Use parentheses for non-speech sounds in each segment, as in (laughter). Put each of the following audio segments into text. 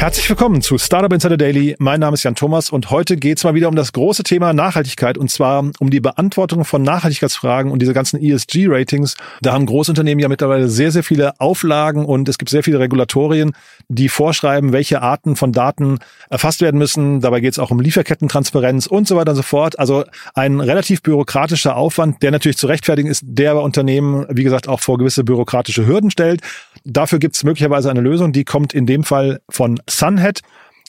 Herzlich willkommen zu Startup Insider Daily. Mein Name ist Jan Thomas und heute geht es mal wieder um das große Thema Nachhaltigkeit und zwar um die Beantwortung von Nachhaltigkeitsfragen und diese ganzen ESG-Ratings. Da haben Großunternehmen ja mittlerweile sehr, sehr viele Auflagen und es gibt sehr viele Regulatorien, die vorschreiben, welche Arten von Daten erfasst werden müssen. Dabei geht es auch um Lieferkettentransparenz und so weiter und so fort. Also ein relativ bürokratischer Aufwand, der natürlich zu rechtfertigen ist, der bei Unternehmen, wie gesagt, auch vor gewisse bürokratische Hürden stellt. Dafür gibt es möglicherweise eine Lösung, die kommt in dem Fall von Sunhead.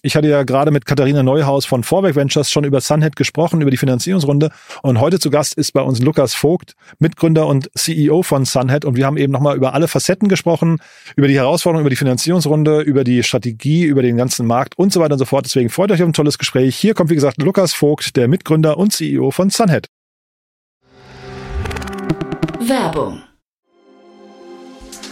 Ich hatte ja gerade mit Katharina Neuhaus von Vorwerk Ventures schon über Sunhead gesprochen, über die Finanzierungsrunde. Und heute zu Gast ist bei uns Lukas Vogt, Mitgründer und CEO von Sunhead. Und wir haben eben nochmal über alle Facetten gesprochen, über die Herausforderungen, über die Finanzierungsrunde, über die Strategie, über den ganzen Markt und so weiter und so fort. Deswegen freut euch auf ein tolles Gespräch. Hier kommt, wie gesagt, Lukas Vogt, der Mitgründer und CEO von Sunhead. Werbung.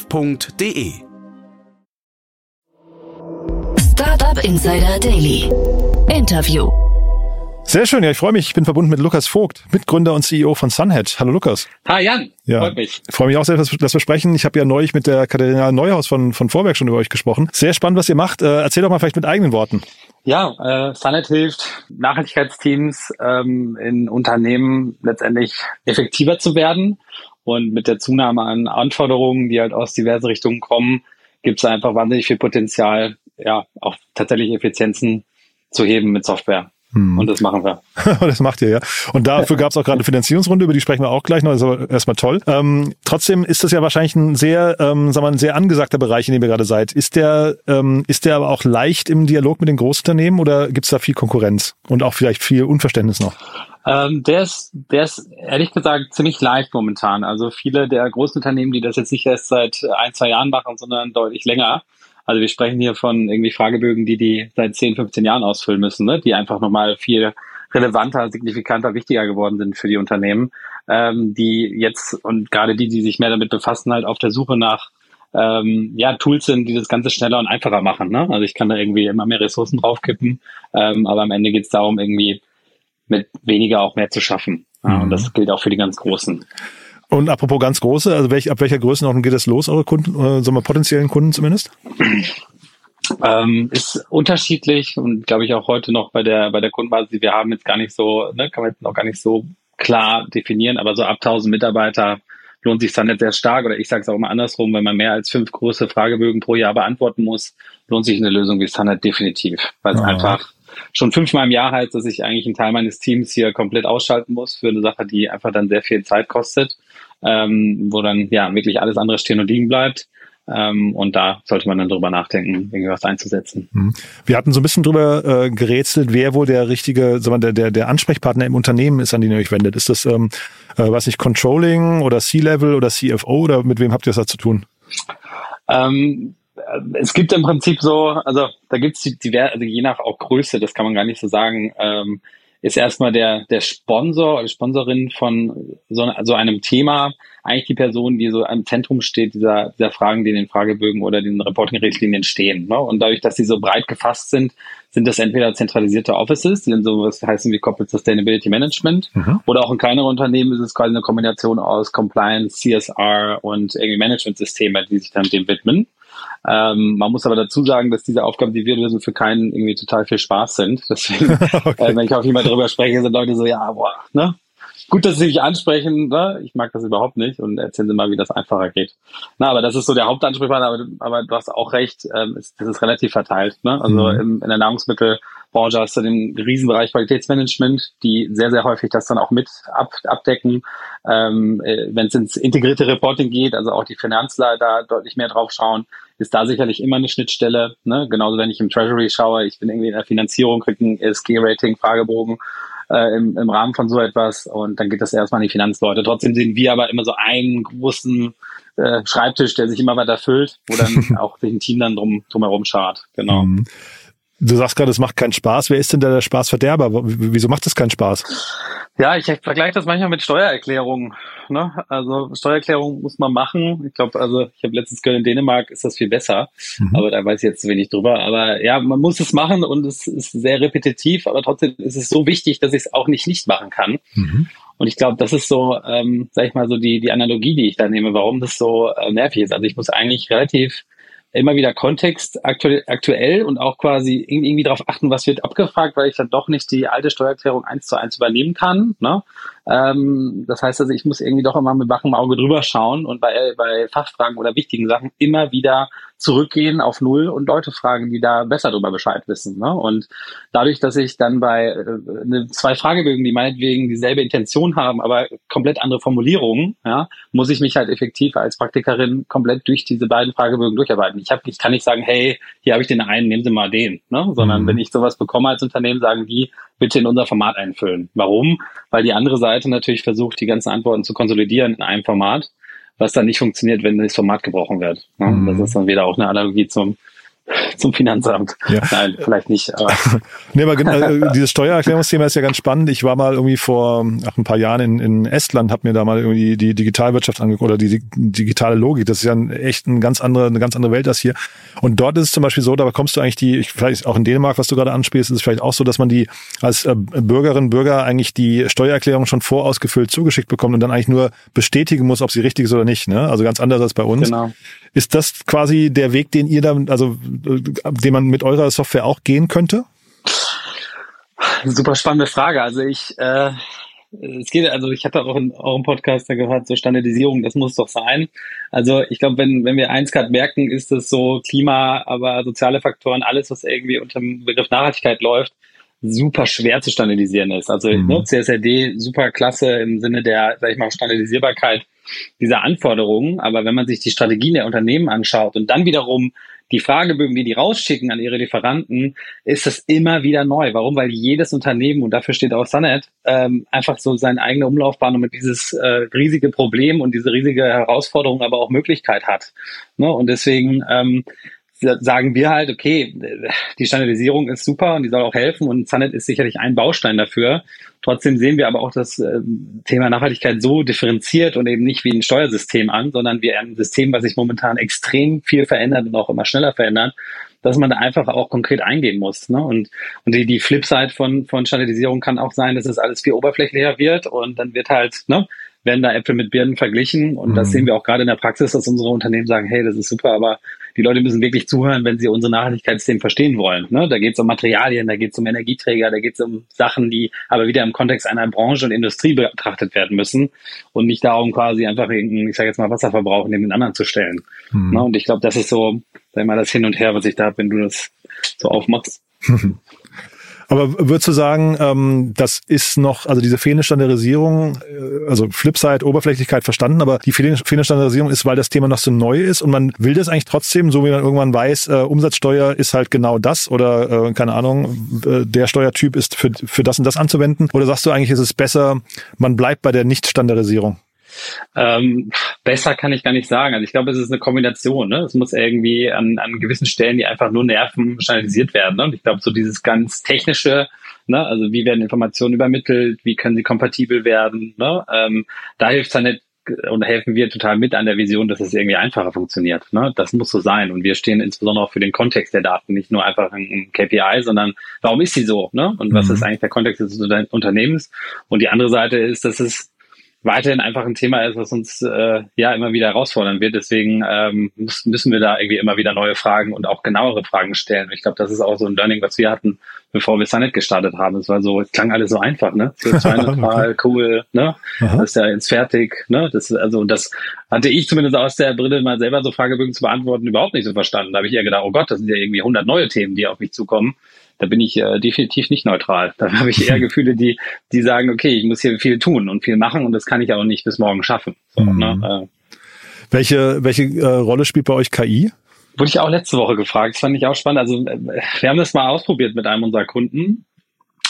startup.de. Startup Insider Daily. Interview. Sehr schön, ja, ich freue mich. Ich bin verbunden mit Lukas Vogt, Mitgründer und CEO von Sunhead. Hallo Lukas. Hi Jan, ja. freut mich. Ich freue mich auch sehr, dass, dass wir sprechen. Ich habe ja neulich mit der Katharina Neuhaus von, von Vorwerk schon über euch gesprochen. Sehr spannend, was ihr macht. Äh, erzähl doch mal vielleicht mit eigenen Worten. Ja, äh, Sunhead hilft Nachhaltigkeitsteams ähm, in Unternehmen letztendlich effektiver zu werden. Und mit der Zunahme an Anforderungen, die halt aus diversen Richtungen kommen, gibt es einfach wahnsinnig viel Potenzial, ja, auch tatsächlich Effizienzen zu heben mit Software. Hm. Und das machen wir. (laughs) das macht ihr, ja. Und dafür gab es auch gerade eine Finanzierungsrunde, über die sprechen wir auch gleich noch. Das ist aber erstmal toll. Ähm, trotzdem ist das ja wahrscheinlich ein sehr, ähm, sagen wir, ein sehr angesagter Bereich, in dem ihr gerade seid. Ist der, ähm, ist der aber auch leicht im Dialog mit den Großunternehmen oder gibt es da viel Konkurrenz und auch vielleicht viel Unverständnis noch? Ähm, der ist, der ist ehrlich gesagt ziemlich leicht momentan. Also viele der großen Unternehmen, die das jetzt nicht erst seit ein, zwei Jahren machen, sondern deutlich länger, also wir sprechen hier von irgendwie Fragebögen, die die seit 10, 15 Jahren ausfüllen müssen, ne? die einfach nochmal viel relevanter, signifikanter, wichtiger geworden sind für die Unternehmen, ähm, die jetzt und gerade die, die sich mehr damit befassen, halt auf der Suche nach ähm, ja, Tools sind, die das Ganze schneller und einfacher machen. Ne? Also ich kann da irgendwie immer mehr Ressourcen draufkippen, ähm, aber am Ende geht es darum, irgendwie mit weniger auch mehr zu schaffen. Mhm. Und das gilt auch für die ganz Großen. Und apropos ganz große, also welch, ab welcher Größenordnung geht es los, eure Kunden, äh, sagen wir potenziellen Kunden zumindest? (clears throat) Ähm, ist unterschiedlich und glaube ich auch heute noch bei der bei der Kundenbasis, die wir haben, jetzt gar nicht so, ne, kann man jetzt noch gar nicht so klar definieren, aber so ab 1000 Mitarbeiter lohnt sich Sunnet sehr stark oder ich sage es auch immer andersrum, wenn man mehr als fünf große Fragebögen pro Jahr beantworten muss, lohnt sich eine Lösung wie Sunnet definitiv, weil es einfach schon fünfmal im Jahr heißt, dass ich eigentlich einen Teil meines Teams hier komplett ausschalten muss für eine Sache, die einfach dann sehr viel Zeit kostet, ähm, wo dann ja wirklich alles andere stehen und liegen bleibt. Ähm, und da sollte man dann drüber nachdenken, irgendwas einzusetzen. Mhm. Wir hatten so ein bisschen drüber äh, gerätselt, wer wohl der richtige, sagen wir, der, der, der Ansprechpartner im Unternehmen ist, an den ihr euch wendet. Ist das, ähm, äh, weiß nicht, Controlling oder C-Level oder CFO oder mit wem habt ihr das da zu tun? Ähm, es gibt im Prinzip so, also da gibt es die, also je nach auch Größe, das kann man gar nicht so sagen, ähm, ist erstmal der, der Sponsor oder Sponsorin von so, so einem Thema eigentlich die Person, die so am Zentrum steht, dieser, dieser Fragen, die in den Fragebögen oder den Reporting-Richtlinien stehen. Ne? Und dadurch, dass sie so breit gefasst sind, sind das entweder zentralisierte Offices, die dann sowas heißen wie Corporate Sustainability Management, mhm. oder auch in kleineren Unternehmen ist es quasi eine Kombination aus Compliance, CSR und irgendwie Management-Systeme, die sich dann dem widmen. Ähm, man muss aber dazu sagen, dass diese Aufgaben, die wir lösen, für keinen irgendwie total viel Spaß sind. Deswegen, (laughs) okay. äh, wenn ich auch jemand darüber spreche, sind Leute so, ja, boah, ne? Gut, dass Sie mich ansprechen. Ne? Ich mag das überhaupt nicht und erzählen Sie mal, wie das einfacher geht. Na, aber das ist so der Hauptansprechpartner. Aber, aber du hast auch recht, ähm, ist, das ist relativ verteilt. Ne? Also mhm. im, in der Nahrungsmittelbranche hast du den Riesenbereich Qualitätsmanagement, die sehr, sehr häufig das dann auch mit ab, abdecken. Ähm, äh, Wenn es ins integrierte Reporting geht, also auch die Finanzler da deutlich mehr drauf schauen, ist da sicherlich immer eine Schnittstelle. Ne? Genauso wenn ich im Treasury schaue, ich bin irgendwie in der Finanzierung, kriege ein ESG-Rating, Fragebogen äh, im, im Rahmen von so etwas und dann geht das erstmal an die Finanzleute. Trotzdem sehen wir aber immer so einen großen äh, Schreibtisch, der sich immer weiter füllt, wo dann (laughs) auch sich ein Team dann drum drumherum schart. Genau. Mhm. Du sagst gerade, es macht keinen Spaß. Wer ist denn da der Spaßverderber? Wieso macht es keinen Spaß? Ja, ich vergleiche das manchmal mit Steuererklärungen. Ne? Also Steuererklärung muss man machen. Ich glaube, also ich habe letztens gehört, in Dänemark ist das viel besser, mhm. aber da weiß ich jetzt zu wenig drüber. Aber ja, man muss es machen und es ist sehr repetitiv, aber trotzdem ist es so wichtig, dass ich es auch nicht nicht machen kann. Mhm. Und ich glaube, das ist so, ähm, sag ich mal, so die, die Analogie, die ich da nehme, warum das so äh, nervig ist. Also ich muss eigentlich relativ immer wieder Kontext aktuell, aktuell und auch quasi irgendwie darauf achten, was wird abgefragt, weil ich dann doch nicht die alte Steuererklärung eins zu eins übernehmen kann. Ne? Ähm, das heißt also, ich muss irgendwie doch immer mit wachem Auge drüber schauen und bei, bei Fachfragen oder wichtigen Sachen immer wieder zurückgehen auf Null und Leute fragen, die da besser darüber Bescheid wissen. Ne? Und dadurch, dass ich dann bei äh, ne, zwei Fragebögen, die meinetwegen dieselbe Intention haben, aber komplett andere Formulierungen, ja, muss ich mich halt effektiv als Praktikerin komplett durch diese beiden Fragebögen durcharbeiten. Ich, hab, ich kann nicht sagen, hey, hier habe ich den einen, nehmen Sie mal den. Ne? Sondern mhm. wenn ich sowas bekomme als Unternehmen, sagen die, bitte in unser Format einfüllen. Warum? Weil die andere Seite natürlich versucht, die ganzen Antworten zu konsolidieren in einem Format was dann nicht funktioniert, wenn das Format gebrochen wird. Mhm. Das ist dann wieder auch eine Analogie zum zum Finanzamt. Ja. Nein, vielleicht nicht. Aber. (laughs) nee, aber äh, dieses Steuererklärungsthema ist ja ganz spannend. Ich war mal irgendwie vor ach, ein paar Jahren in, in Estland, habe mir da mal irgendwie die Digitalwirtschaft angeguckt oder die, die digitale Logik. Das ist ja ein, echt ein ganz andere, eine ganz andere Welt als hier. Und dort ist es zum Beispiel so, da bekommst du eigentlich die, vielleicht auch in Dänemark, was du gerade anspielst, ist es vielleicht auch so, dass man die als äh, Bürgerin, Bürger eigentlich die Steuererklärung schon vorausgefüllt zugeschickt bekommt und dann eigentlich nur bestätigen muss, ob sie richtig ist oder nicht. Ne? Also ganz anders als bei uns. Genau. Ist das quasi der Weg, den ihr da, also den man mit eurer Software auch gehen könnte? Super spannende Frage. Also ich, äh, es geht, also ich hatte auch in eurem Podcast da gehört, so Standardisierung, das muss doch sein. Also ich glaube, wenn, wenn wir eins gerade merken, ist es so Klima, aber soziale Faktoren, alles, was irgendwie unter dem Begriff Nachhaltigkeit läuft, super schwer zu standardisieren ist. Also mhm. ne, CSRD super klasse im Sinne der, sag ich mal, Standardisierbarkeit dieser Anforderungen. Aber wenn man sich die Strategien der Unternehmen anschaut und dann wiederum die Fragebögen, die die rausschicken an ihre Lieferanten, ist das immer wieder neu. Warum? Weil jedes Unternehmen, und dafür steht auch Sunnet, ähm, einfach so seine eigene Umlaufbahn und mit dieses äh, riesige Problem und diese riesige Herausforderung aber auch Möglichkeit hat. Ne? Und deswegen ähm, sagen wir halt, okay, die Standardisierung ist super und die soll auch helfen und Zanet ist sicherlich ein Baustein dafür. Trotzdem sehen wir aber auch das äh, Thema Nachhaltigkeit so differenziert und eben nicht wie ein Steuersystem an, sondern wie ein System, was sich momentan extrem viel verändert und auch immer schneller verändert, dass man da einfach auch konkret eingehen muss. Ne? Und, und die, die Flipside von, von Standardisierung kann auch sein, dass es alles viel oberflächlicher wird und dann wird halt, ne, werden da Äpfel mit Birnen verglichen. Und mhm. das sehen wir auch gerade in der Praxis, dass unsere Unternehmen sagen, hey, das ist super, aber die Leute müssen wirklich zuhören, wenn sie unsere Nachhaltigkeitsthemen verstehen wollen. Ne? Da geht es um Materialien, da geht es um Energieträger, da geht es um Sachen, die aber wieder im Kontext einer Branche und Industrie betrachtet werden müssen und nicht darum, quasi einfach irgendeinen, ich sage jetzt mal, Wasserverbrauch neben den anderen zu stellen. Mhm. Ne? Und ich glaube, das ist so, sag ich mal, das Hin und Her, was ich da habe, wenn du das so aufmachst. (laughs) Aber würdest du sagen, ähm, das ist noch, also diese fehlende Standardisierung, äh, also Flipside, Oberflächlichkeit verstanden, aber die fehlende, fehlende Standardisierung ist, weil das Thema noch so neu ist und man will das eigentlich trotzdem, so wie man irgendwann weiß, äh, Umsatzsteuer ist halt genau das oder äh, keine Ahnung, äh, der Steuertyp ist für, für das und das anzuwenden? Oder sagst du eigentlich, ist es besser, man bleibt bei der Nicht-Standardisierung? Ähm, besser kann ich gar nicht sagen. Also ich glaube, es ist eine Kombination. Ne? Es muss irgendwie an, an gewissen Stellen, die einfach nur nerven, standardisiert werden. Ne? Und ich glaube, so dieses ganz technische, ne? also wie werden Informationen übermittelt, wie können sie kompatibel werden, ne? ähm, da hilft es dann nicht und helfen wir total mit an der Vision, dass es irgendwie einfacher funktioniert. Ne? Das muss so sein. Und wir stehen insbesondere auch für den Kontext der Daten, nicht nur einfach ein KPI, sondern warum ist sie so? Ne? Und was mhm. ist eigentlich der Kontext des Unternehmens? Und die andere Seite ist, dass es weiterhin einfach ein Thema ist, was uns äh, ja immer wieder herausfordern wird. Deswegen ähm, müssen wir da irgendwie immer wieder neue Fragen und auch genauere Fragen stellen. Und ich glaube, das ist auch so ein Learning, was wir hatten, bevor wir Sunet gestartet haben. Es war so, es klang alles so einfach, ne? CO2-neutral, (laughs) cool, ne? Aha. Das ist ja jetzt fertig, ne? Das also das hatte ich zumindest aus der Brille mal selber so Fragebögen zu beantworten überhaupt nicht so verstanden. Da habe ich eher gedacht, oh Gott, das sind ja irgendwie 100 neue Themen, die auf mich zukommen da bin ich äh, definitiv nicht neutral. Da (laughs) habe ich eher (laughs) Gefühle, die, die sagen, okay, ich muss hier viel tun und viel machen und das kann ich auch nicht bis morgen schaffen. So, mhm. ne? äh, welche welche äh, Rolle spielt bei euch KI? Wurde ich auch letzte Woche gefragt. Das fand ich auch spannend. Also äh, wir haben das mal ausprobiert mit einem unserer Kunden.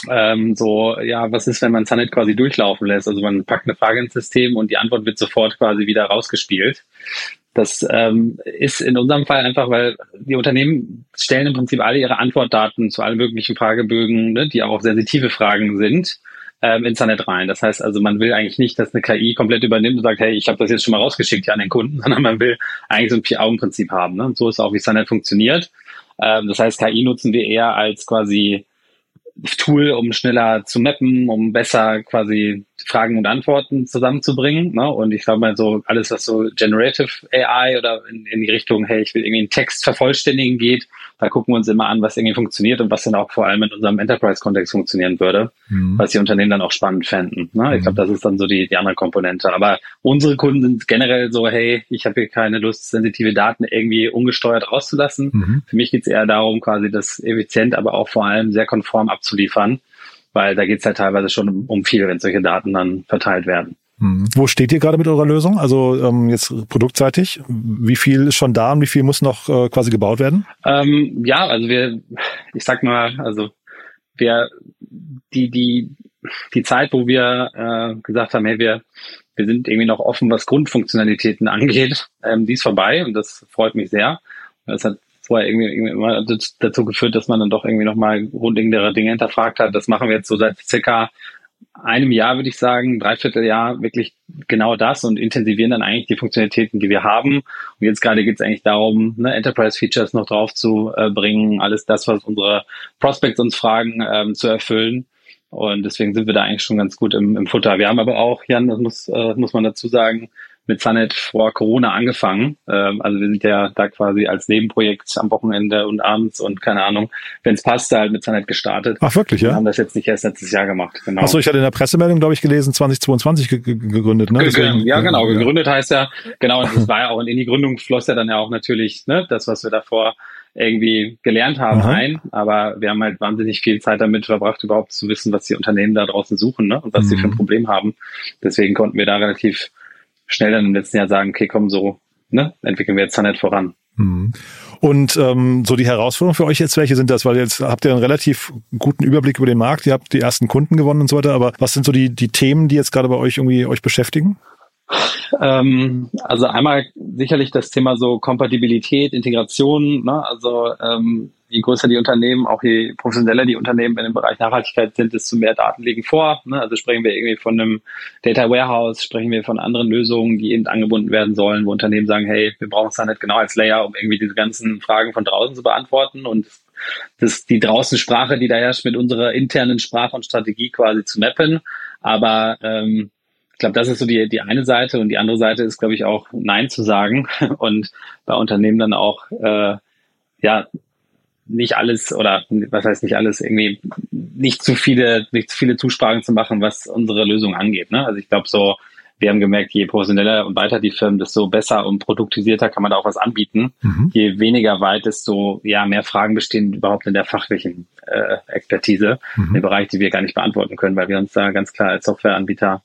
Ähm, so, ja, was ist, wenn man Zanet quasi durchlaufen lässt? Also man packt eine Frage ins System und die Antwort wird sofort quasi wieder rausgespielt. Das ähm, ist in unserem Fall einfach, weil die Unternehmen stellen im Prinzip alle ihre Antwortdaten zu allen möglichen Fragebögen, ne, die auch sensitive Fragen sind, ähm, ins Internet rein. Das heißt also, man will eigentlich nicht, dass eine KI komplett übernimmt und sagt, hey, ich habe das jetzt schon mal rausgeschickt hier an den Kunden, (laughs) sondern man will eigentlich so ein Vier-Augen-Prinzip haben. Ne? Und so ist auch, wie Internet funktioniert. Ähm, das heißt, KI nutzen wir eher als quasi Tool, um schneller zu mappen, um besser quasi Fragen und Antworten zusammenzubringen. Ne? Und ich glaube mal so alles, was so Generative AI oder in, in, die Richtung, hey, ich will irgendwie einen Text vervollständigen geht, da gucken wir uns immer an, was irgendwie funktioniert und was dann auch vor allem in unserem Enterprise-Kontext funktionieren würde, mhm. was die Unternehmen dann auch spannend fänden. Ne? Ich glaube, mhm. das ist dann so die, die andere Komponente. Aber unsere Kunden sind generell so, hey, ich habe hier keine Lust, sensitive Daten irgendwie ungesteuert rauszulassen. Mhm. Für mich geht es eher darum, quasi das effizient, aber auch vor allem sehr konform abzuliefern weil da geht es halt teilweise schon um viel, wenn solche Daten dann verteilt werden. Hm. Wo steht ihr gerade mit eurer Lösung? Also ähm, jetzt produktseitig, wie viel ist schon da und wie viel muss noch äh, quasi gebaut werden? Ähm, ja, also wir, ich sag mal, also wir die die die Zeit, wo wir äh, gesagt haben, hey, wir wir sind irgendwie noch offen, was Grundfunktionalitäten (laughs) angeht, ähm, die ist vorbei und das freut mich sehr. Das hat vorher irgendwie, immer dazu geführt, dass man dann doch irgendwie nochmal grundlegendere Dinge hinterfragt hat. Das machen wir jetzt so seit circa einem Jahr, würde ich sagen, dreiviertel Jahr wirklich genau das und intensivieren dann eigentlich die Funktionalitäten, die wir haben. Und jetzt gerade geht es eigentlich darum, ne, Enterprise-Features noch drauf zu äh, bringen, alles das, was unsere Prospects uns fragen, ähm, zu erfüllen. Und deswegen sind wir da eigentlich schon ganz gut im, im Futter. Wir haben aber auch, Jan, das muss, äh, muss man dazu sagen, mit Zanet vor Corona angefangen. Ähm, also wir sind ja da quasi als Nebenprojekt am Wochenende und abends und keine Ahnung, wenn es passt, halt mit Zanet gestartet. Ach wirklich, ja? Wir haben das jetzt nicht erst letztes Jahr gemacht. Genau. Achso, ich hatte in der Pressemeldung, glaube ich, gelesen, 2022 gegründet. Ne? Deswegen, ja, genau. Gegründet heißt ja, genau, und das war ja auch in die Gründung floss ja dann ja auch natürlich ne, das, was wir davor irgendwie gelernt haben Aha. ein, aber wir haben halt wahnsinnig viel Zeit damit verbracht, überhaupt zu wissen, was die Unternehmen da draußen suchen ne? und was mhm. sie für ein mhm. Problem haben. Deswegen konnten wir da relativ schnell dann im letzten Jahr sagen, okay, komm, so ne, entwickeln wir jetzt Zanet voran. Mhm. Und ähm, so die Herausforderungen für euch jetzt, welche sind das? Weil jetzt habt ihr einen relativ guten Überblick über den Markt, ihr habt die ersten Kunden gewonnen und so weiter, aber was sind so die, die Themen, die jetzt gerade bei euch irgendwie euch beschäftigen? Ähm, also einmal sicherlich das Thema so Kompatibilität, Integration, ne? also ähm, je größer die Unternehmen, auch je professioneller die Unternehmen in dem Bereich Nachhaltigkeit sind, desto mehr Daten liegen vor. Ne? Also sprechen wir irgendwie von einem Data Warehouse, sprechen wir von anderen Lösungen, die eben angebunden werden sollen, wo Unternehmen sagen, hey, wir brauchen es da nicht genau als Layer, um irgendwie diese ganzen Fragen von draußen zu beantworten und das, die draußen Sprache, die da herrscht, mit unserer internen Sprache und Strategie quasi zu mappen. Aber ähm, ich glaube, das ist so die, die eine Seite und die andere Seite ist, glaube ich, auch Nein zu sagen (laughs) und bei Unternehmen dann auch äh, ja nicht alles oder was heißt nicht alles, irgendwie nicht zu viele, nicht zu viele Zusprachen zu machen, was unsere Lösung angeht. Ne? Also ich glaube so, wir haben gemerkt, je professioneller und weiter die Firmen, desto besser und produktisierter kann man da auch was anbieten. Mhm. Je weniger weit, desto ja, mehr Fragen bestehen überhaupt in der fachlichen äh, Expertise, mhm. im Bereich, die wir gar nicht beantworten können, weil wir uns da ganz klar als Softwareanbieter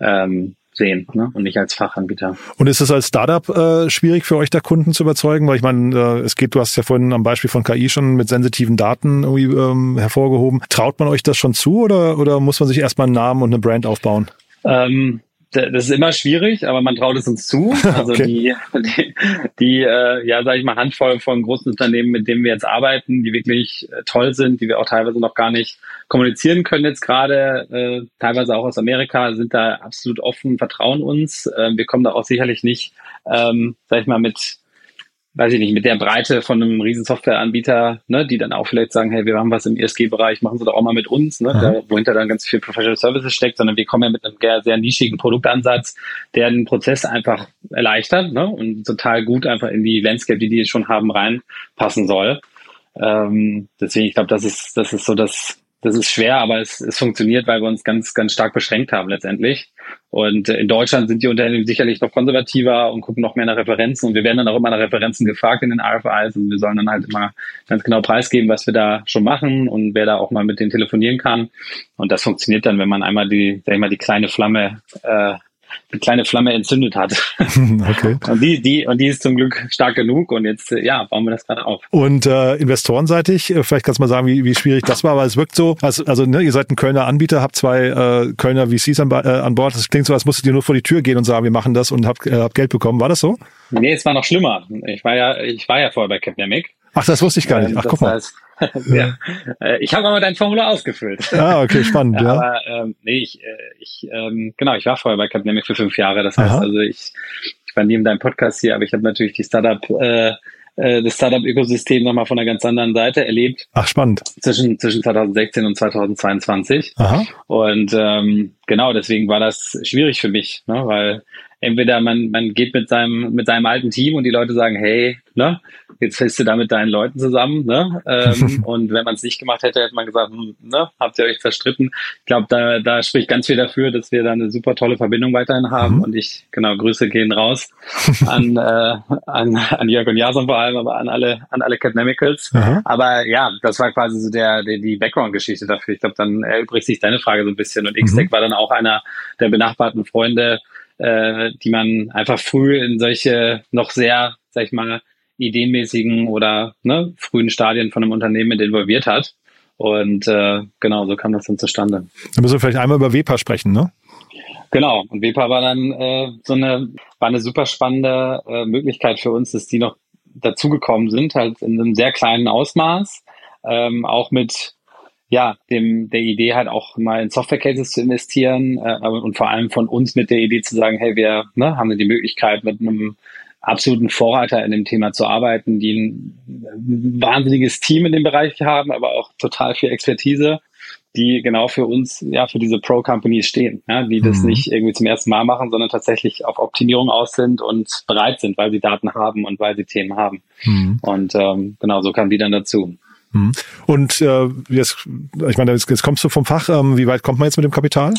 ähm, sehen ne? und nicht als Fachanbieter. Und ist es als Startup äh, schwierig für euch da Kunden zu überzeugen? Weil ich meine, äh, es geht, du hast ja vorhin am Beispiel von KI schon mit sensitiven Daten irgendwie ähm, hervorgehoben. Traut man euch das schon zu oder, oder muss man sich erstmal einen Namen und eine Brand aufbauen? Ähm, das ist immer schwierig, aber man traut es uns zu. (laughs) Also okay. die, die, die äh, ja, sage ich mal, Handvoll von großen Unternehmen, mit denen wir jetzt arbeiten, die wirklich äh, toll sind, die wir auch teilweise noch gar nicht kommunizieren können jetzt gerade, äh, teilweise auch aus Amerika, sind da absolut offen, vertrauen uns. Äh, wir kommen da auch sicherlich nicht, ähm, sag ich mal, mit weiß ich nicht, mit der Breite von einem riesen Softwareanbieter, ne, die dann auch vielleicht sagen, hey, wir haben was im ESG-Bereich, machen Sie doch auch mal mit uns, ne, da, wo hinter dann ganz viel Professional Services steckt, sondern wir kommen ja mit einem sehr, sehr nischigen Produktansatz, der den Prozess einfach erleichtert ne, und total gut einfach in die Landscape, die die schon haben, reinpassen soll. Ähm, deswegen, ich glaube, das ist, das ist so das, das ist schwer, aber es, es funktioniert, weil wir uns ganz, ganz stark beschränkt haben letztendlich. Und in Deutschland sind die Unternehmen sicherlich noch konservativer und gucken noch mehr nach Referenzen. Und wir werden dann auch immer nach Referenzen gefragt in den RFIs und wir sollen dann halt immer ganz genau preisgeben, was wir da schon machen und wer da auch mal mit denen telefonieren kann. Und das funktioniert dann, wenn man einmal die, sag ich mal, die kleine Flamme äh, eine kleine Flamme entzündet hat. (laughs) Okay. Und die, die, und die ist zum Glück stark genug und jetzt, äh, ja, bauen wir das gerade auf. Und äh, investorenseitig, äh, vielleicht kannst du mal sagen, wie, wie schwierig das war, aber es wirkt so, also, also ne, ihr seid ein Kölner Anbieter, habt zwei äh, Kölner VCs an, äh, an Bord. Das klingt so, als musstet ihr nur vor die Tür gehen und sagen, wir machen das und habt, äh, habt Geld bekommen. War das so? Nee, es war noch schlimmer. Ich war ja, ich war ja vorher bei Capnemic. Ach, das wusste ich gar nicht. Ach, guck mal. Heißt, (laughs) ja. Äh, ich habe aber dein Formular ausgefüllt. Ah, okay, spannend. (laughs) ja. Aber ähm, nee, ich, äh, ich ähm, genau, ich war vorher bei Capnemic für fünf Jahre. Das heißt, Aha. also ich, ich war neben deinem Podcast hier, aber ich habe natürlich die Startup äh, äh, das Startup-Ökosystem nochmal von einer ganz anderen Seite erlebt. Ach, spannend. Zwischen, zwischen 2016 und 2022. Aha. Und ähm, genau, deswegen war das schwierig für mich, ne, weil entweder man, man geht mit seinem, mit seinem alten Team und die Leute sagen, hey, ne, jetzt fällst du da mit deinen Leuten zusammen, ne? Ähm, (laughs) und wenn man es nicht gemacht hätte, hätte man gesagt, hm, ne, habt ihr euch verstritten. Ich glaube, da, da spricht ganz viel dafür, dass wir da eine super tolle Verbindung weiterhin haben. Mhm. Und ich, genau, Grüße gehen raus (laughs) an, äh, an, an Jörg und Jason vor allem, aber an alle, an alle Catnemicals. Mhm. Aber ja, das war quasi so der, der die Background-Geschichte dafür. Ich glaube, dann erübrigt sich deine Frage so ein bisschen. Und Xtech mhm. war dann auch einer der benachbarten Freunde, äh, die man einfach früh in solche noch sehr, sag ich mal, ideenmäßigen oder ne, frühen Stadien von einem Unternehmen mit involviert hat. Und äh, genau, so kam das dann zustande. Dann müssen wir vielleicht einmal über WEPA sprechen, ne? Genau, und WEPA war dann äh, so eine, war eine super spannende äh, Möglichkeit für uns, dass die noch dazugekommen sind, halt in einem sehr kleinen Ausmaß, ähm, auch mit ja, dem, der Idee halt auch mal in Software Cases zu investieren äh, und vor allem von uns mit der Idee zu sagen, hey, wir ne, haben die Möglichkeit mit einem absoluten Vorreiter in dem Thema zu arbeiten, die ein wahnsinniges Team in dem Bereich haben, aber auch total viel Expertise, die genau für uns, ja, für diese Pro-Companies stehen, ja, die das mhm. nicht irgendwie zum ersten Mal machen, sondern tatsächlich auf Optimierung aus sind und bereit sind, weil sie Daten haben und weil sie Themen haben. Mhm. Und ähm, genau so kam die dann dazu. Mhm. Und äh, jetzt, ich meine, jetzt, jetzt kommst du vom Fach. Ähm, wie weit kommt man jetzt mit dem Kapital?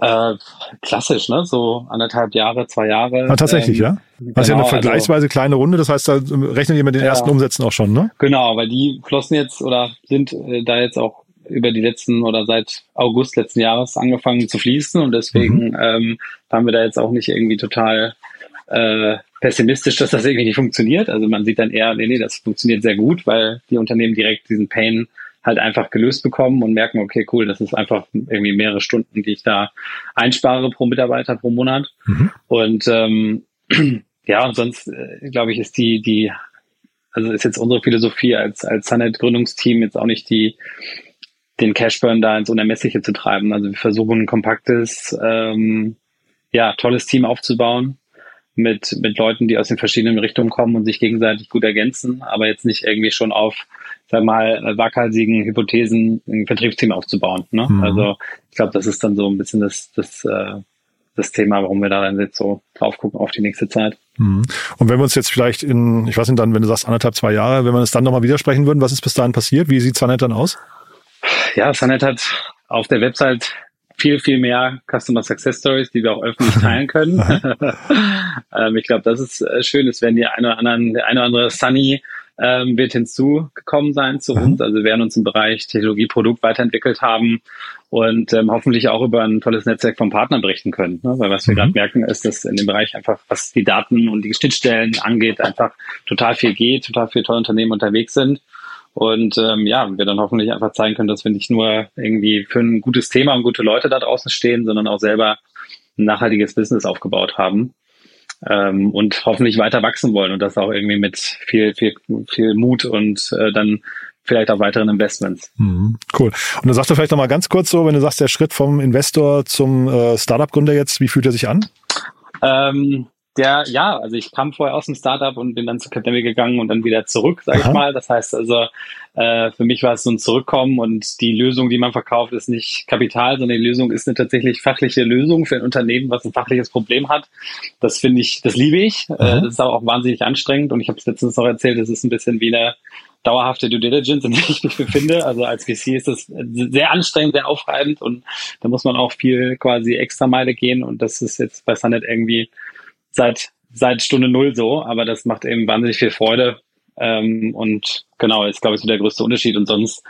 Äh, klassisch, ne? So anderthalb Jahre, zwei Jahre. Ah, tatsächlich, ähm, ja. Das genau, ist ja eine genau, vergleichsweise also, kleine Runde. Das heißt, da rechnen die mit den ja, ersten Umsätzen auch schon, ne? Genau, weil die flossen jetzt oder sind äh, da jetzt auch über die letzten oder seit August letzten Jahres angefangen zu fließen und deswegen mhm. ähm, haben wir da jetzt auch nicht irgendwie total äh, pessimistisch, dass das irgendwie nicht funktioniert. Also man sieht dann eher, nee, nee, das funktioniert sehr gut, weil die Unternehmen direkt diesen Pain halt einfach gelöst bekommen und merken, okay, cool, das ist einfach irgendwie mehrere Stunden, die ich da einspare pro Mitarbeiter pro Monat. Mhm. Und ähm, (clears throat) ja, und sonst äh, glaube ich, ist die, die, also ist jetzt unsere Philosophie als, als Sunnet-Gründungsteam jetzt auch nicht die, den Cashburn da ins Unermessliche zu treiben. Also wir versuchen ein kompaktes, ähm, ja, tolles Team aufzubauen, mit, mit Leuten, die aus den verschiedenen Richtungen kommen und sich gegenseitig gut ergänzen, aber jetzt nicht irgendwie schon auf, sag mal, waghalsigen Hypothesen ein Vertriebsteam aufzubauen. Ne? Mhm. Also ich glaube, das ist dann so ein bisschen das, das, äh, das Thema, warum wir da dann jetzt so drauf gucken auf die nächste Zeit. Mhm. Und wenn wir uns jetzt vielleicht in, ich weiß nicht, dann, wenn du sagst anderthalb, zwei Jahre, wenn wir es dann nochmal widersprechen würden, was ist bis dahin passiert? Wie sieht Sanet dann aus? Ja, Sanet hat auf der Website viel, viel mehr Customer Success Stories, die wir auch öffentlich (laughs) teilen können. (laughs) ähm, ich glaube, das ist äh, schön. Es werden die eine oder anderen, der eine oder andere Sunny ähm, wird hinzugekommen sein zu uns. Also wir werden uns im Bereich Technologie, Produkt weiterentwickelt haben und ähm, hoffentlich auch über ein tolles Netzwerk von Partnern berichten können. Ne? Weil was wir mhm. gerade merken, ist, dass in dem Bereich einfach, was die Daten und die Schnittstellen angeht, einfach total viel geht, total viele tolle Unternehmen unterwegs sind. Und ähm, ja, wir dann hoffentlich einfach zeigen können, dass wir nicht nur irgendwie für ein gutes Thema und gute Leute da draußen stehen, sondern auch selber ein nachhaltiges Business aufgebaut haben ähm, und hoffentlich weiter wachsen wollen und das auch irgendwie mit viel, viel, viel Mut und äh, dann vielleicht auch weiteren Investments. Mhm, cool. Und dann sagst du vielleicht noch mal ganz kurz so, wenn du sagst, der Schritt vom Investor zum äh, Startup-Gründer jetzt, wie fühlt er sich an? Ähm, der, ja, also ich kam vorher aus dem Startup und bin dann zu Capgemini gegangen und dann wieder zurück, sage ich mal. Das heißt also, äh, für mich war es so ein Zurückkommen und die Lösung, die man verkauft, ist nicht Kapital, sondern die Lösung ist eine tatsächlich fachliche Lösung für ein Unternehmen, was ein fachliches Problem hat. Das finde ich, das liebe ich. Äh, das ist aber auch wahnsinnig anstrengend und ich habe es letztens noch erzählt, es ist ein bisschen wie eine dauerhafte Due Diligence, in der ich mich befinde. Also als VC ist das sehr anstrengend, sehr aufreibend und da muss man auch viel quasi extra Meile gehen und das ist jetzt bei Sunnet irgendwie seit, seit Stunde Null so, aber das macht eben wahnsinnig viel Freude. Ähm, und genau, ist, glaube ich, so der größte Unterschied. Und sonst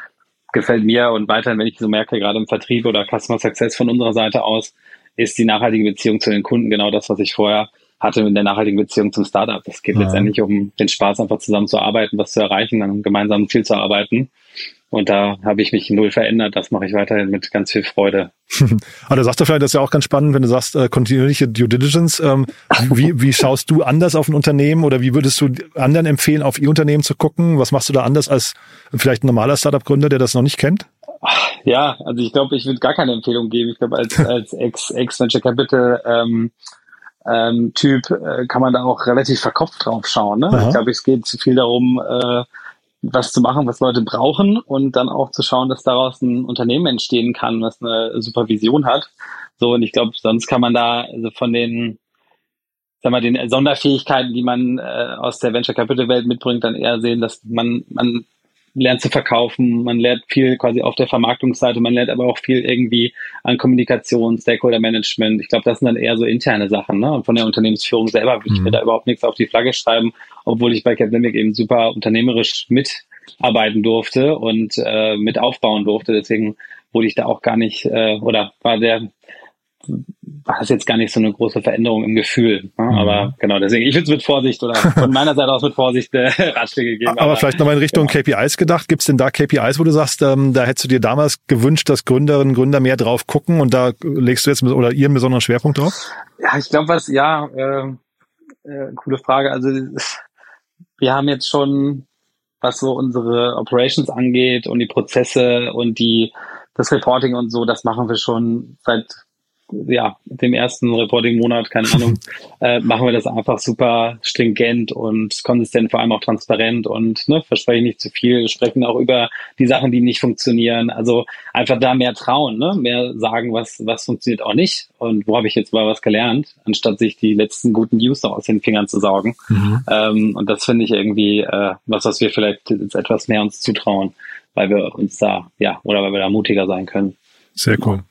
gefällt mir und weiterhin, wenn ich so merke, gerade im Vertrieb oder Customer Success von unserer Seite aus, ist die nachhaltige Beziehung zu den Kunden genau das, was ich vorher hatte in der nachhaltigen Beziehung zum Startup. Es geht ja. letztendlich um den Spaß, einfach zusammen zu arbeiten, was zu erreichen, an einem gemeinsamen Ziel zu arbeiten. Und da habe ich mich null verändert. Das mache ich weiterhin mit ganz viel Freude. (laughs) Aber da sagst du vielleicht, das ist ja auch ganz spannend, wenn du sagst, äh, kontinuierliche Due Diligence. Ähm, wie, wie schaust du anders auf ein Unternehmen oder wie würdest du anderen empfehlen, auf ihr Unternehmen zu gucken? Was machst du da anders als vielleicht ein normaler Startup-Gründer, der das noch nicht kennt? Ja, also ich glaube, ich würde gar keine Empfehlung geben. Ich glaube, als, (laughs) als Ex-Venture Capital ähm, ähm, Typ äh, kann man da auch relativ verkopft drauf schauen. Ne? Ich glaube, es geht zu viel darum, äh, was zu machen, was Leute brauchen und dann auch zu schauen, dass daraus ein Unternehmen entstehen kann, was eine Supervision hat. So, und ich glaube, sonst kann man da also von den, sag mal, den Sonderfähigkeiten, die man äh, aus der Venture Capital Welt mitbringt, dann eher sehen, dass man, man lernt zu verkaufen, man lernt viel quasi auf der Vermarktungsseite, man lernt aber auch viel irgendwie an Kommunikation, Stakeholder Management. Ich glaube, das sind dann eher so interne Sachen. Ne? Und von der Unternehmensführung selber würde ich mir mhm. da überhaupt nichts auf die Flagge schreiben, obwohl ich bei Capdemic eben super unternehmerisch mitarbeiten durfte und äh, mit aufbauen durfte. Deswegen wurde ich da auch gar nicht äh, oder war der war das jetzt gar nicht so eine große Veränderung im Gefühl. Ne? Mhm. Aber genau, deswegen, ich würde es mit Vorsicht oder von meiner Seite aus mit Vorsicht äh, (laughs) Ratschläge geben. Aber, aber vielleicht nochmal in Richtung genau. KPIs gedacht. Gibt es denn da KPIs, wo du sagst, ähm, da hättest du dir damals gewünscht, dass Gründerinnen und Gründer mehr drauf gucken und da legst du jetzt oder ihr einen besonderen Schwerpunkt drauf? Ja, ich glaube, was, ja, äh, äh, coole Frage. Also wir haben jetzt schon, was so unsere Operations angeht und die Prozesse und die das Reporting und so, das machen wir schon seit ja, dem ersten Reporting-Monat, keine Ahnung, (laughs) äh, machen wir das einfach super stringent und konsistent, vor allem auch transparent und ne, versprechen nicht zu viel, sprechen auch über die Sachen, die nicht funktionieren. Also einfach da mehr trauen, ne? mehr sagen, was, was funktioniert auch nicht und wo habe ich jetzt mal was gelernt, anstatt sich die letzten guten News aus den Fingern zu saugen. Mhm. Ähm, und das finde ich irgendwie äh, was, was wir vielleicht jetzt etwas mehr uns zutrauen, weil wir uns da, ja, oder weil wir da mutiger sein können. Sehr cool.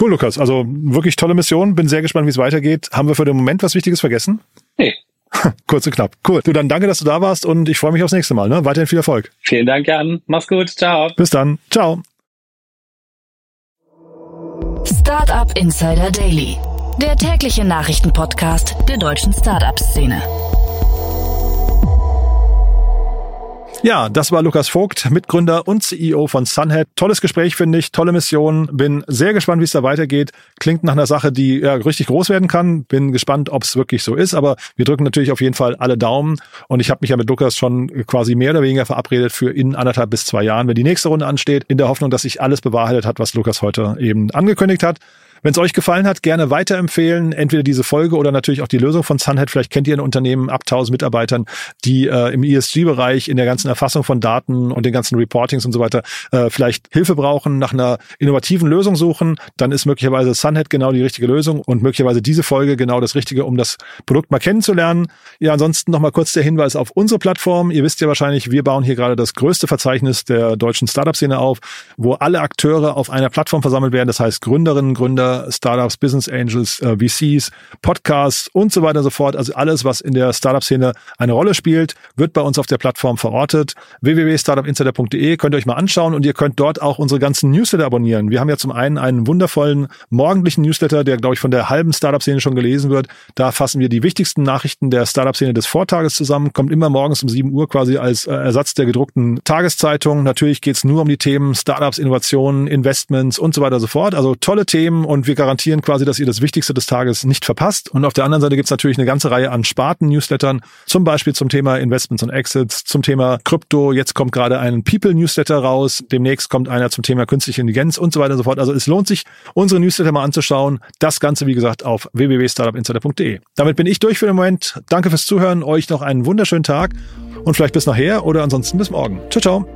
Cool, Lukas. Also wirklich tolle Mission. Bin sehr gespannt, wie es weitergeht. Haben wir für den Moment was Wichtiges vergessen? Nee. (laughs) Kurz und knapp. Cool. Du, dann danke, dass du da warst und ich freue mich aufs nächste Mal. Ne? Weiterhin viel Erfolg. Vielen Dank, Jan. Mach's gut. Ciao. Bis dann. Ciao. Startup Insider Daily. Der tägliche Nachrichtenpodcast der deutschen Startup-Szene. Ja, das war Lukas Vogt, Mitgründer und CEO von Sunhead. Tolles Gespräch, finde ich, tolle Mission. Bin sehr gespannt, wie es da weitergeht. Klingt nach einer Sache, die ja, richtig groß werden kann. Bin gespannt, ob es wirklich so ist. Aber wir drücken natürlich auf jeden Fall alle Daumen. Und ich habe mich ja mit Lukas schon quasi mehr oder weniger verabredet für in anderthalb bis zwei Jahren, wenn die nächste Runde ansteht, in der Hoffnung, dass sich alles bewahrheitet hat, was Lukas heute eben angekündigt hat. Wenn es euch gefallen hat, gerne weiterempfehlen. Entweder diese Folge oder natürlich auch die Lösung von Sunhead. Vielleicht kennt ihr ein Unternehmen ab 1000 Mitarbeitern, die äh, im ESG-Bereich in der ganzen Erfassung von Daten und den ganzen Reportings und so weiter äh, vielleicht Hilfe brauchen, nach einer innovativen Lösung suchen. Dann ist möglicherweise Sunhead genau die richtige Lösung und möglicherweise diese Folge genau das Richtige, um das Produkt mal kennenzulernen. Ja, ansonsten nochmal kurz der Hinweis auf unsere Plattform. Ihr wisst ja wahrscheinlich, wir bauen hier gerade das größte Verzeichnis der deutschen Startup-Szene auf, wo alle Akteure auf einer Plattform versammelt werden. Das heißt Gründerinnen, Gründer, Startups, Business Angels, äh, VCs, Podcasts und so weiter und so fort. Also alles, was in der Startup-Szene eine Rolle spielt, wird bei uns auf der Plattform verortet. www.startupinsider.de könnt ihr euch mal anschauen und ihr könnt dort auch unsere ganzen Newsletter abonnieren. Wir haben ja zum einen einen wundervollen morgendlichen Newsletter, der, glaube ich, von der halben Startup-Szene schon gelesen wird. Da fassen wir die wichtigsten Nachrichten der Startup-Szene des Vortages zusammen, kommt immer morgens um 7 Uhr quasi als äh, Ersatz der gedruckten Tageszeitung. Natürlich geht's nur um die Themen Startups, Innovationen, Investments und so weiter und so fort. Also tolle Themen und und wir garantieren quasi, dass ihr das Wichtigste des Tages nicht verpasst. Und auf der anderen Seite gibt's natürlich eine ganze Reihe an Sparten-Newslettern, zum Beispiel zum Thema Investments und Exits, zum Thema Krypto. Jetzt kommt gerade ein People-Newsletter raus. Demnächst kommt einer zum Thema künstliche Intelligenz und so weiter und so fort. Also es lohnt sich, unsere Newsletter mal anzuschauen. Das Ganze, wie gesagt, auf www.startupinsider.de. Damit bin ich durch für den Moment. Danke fürs Zuhören. Euch noch einen wunderschönen Tag und vielleicht bis nachher oder ansonsten bis morgen. Ciao, ciao.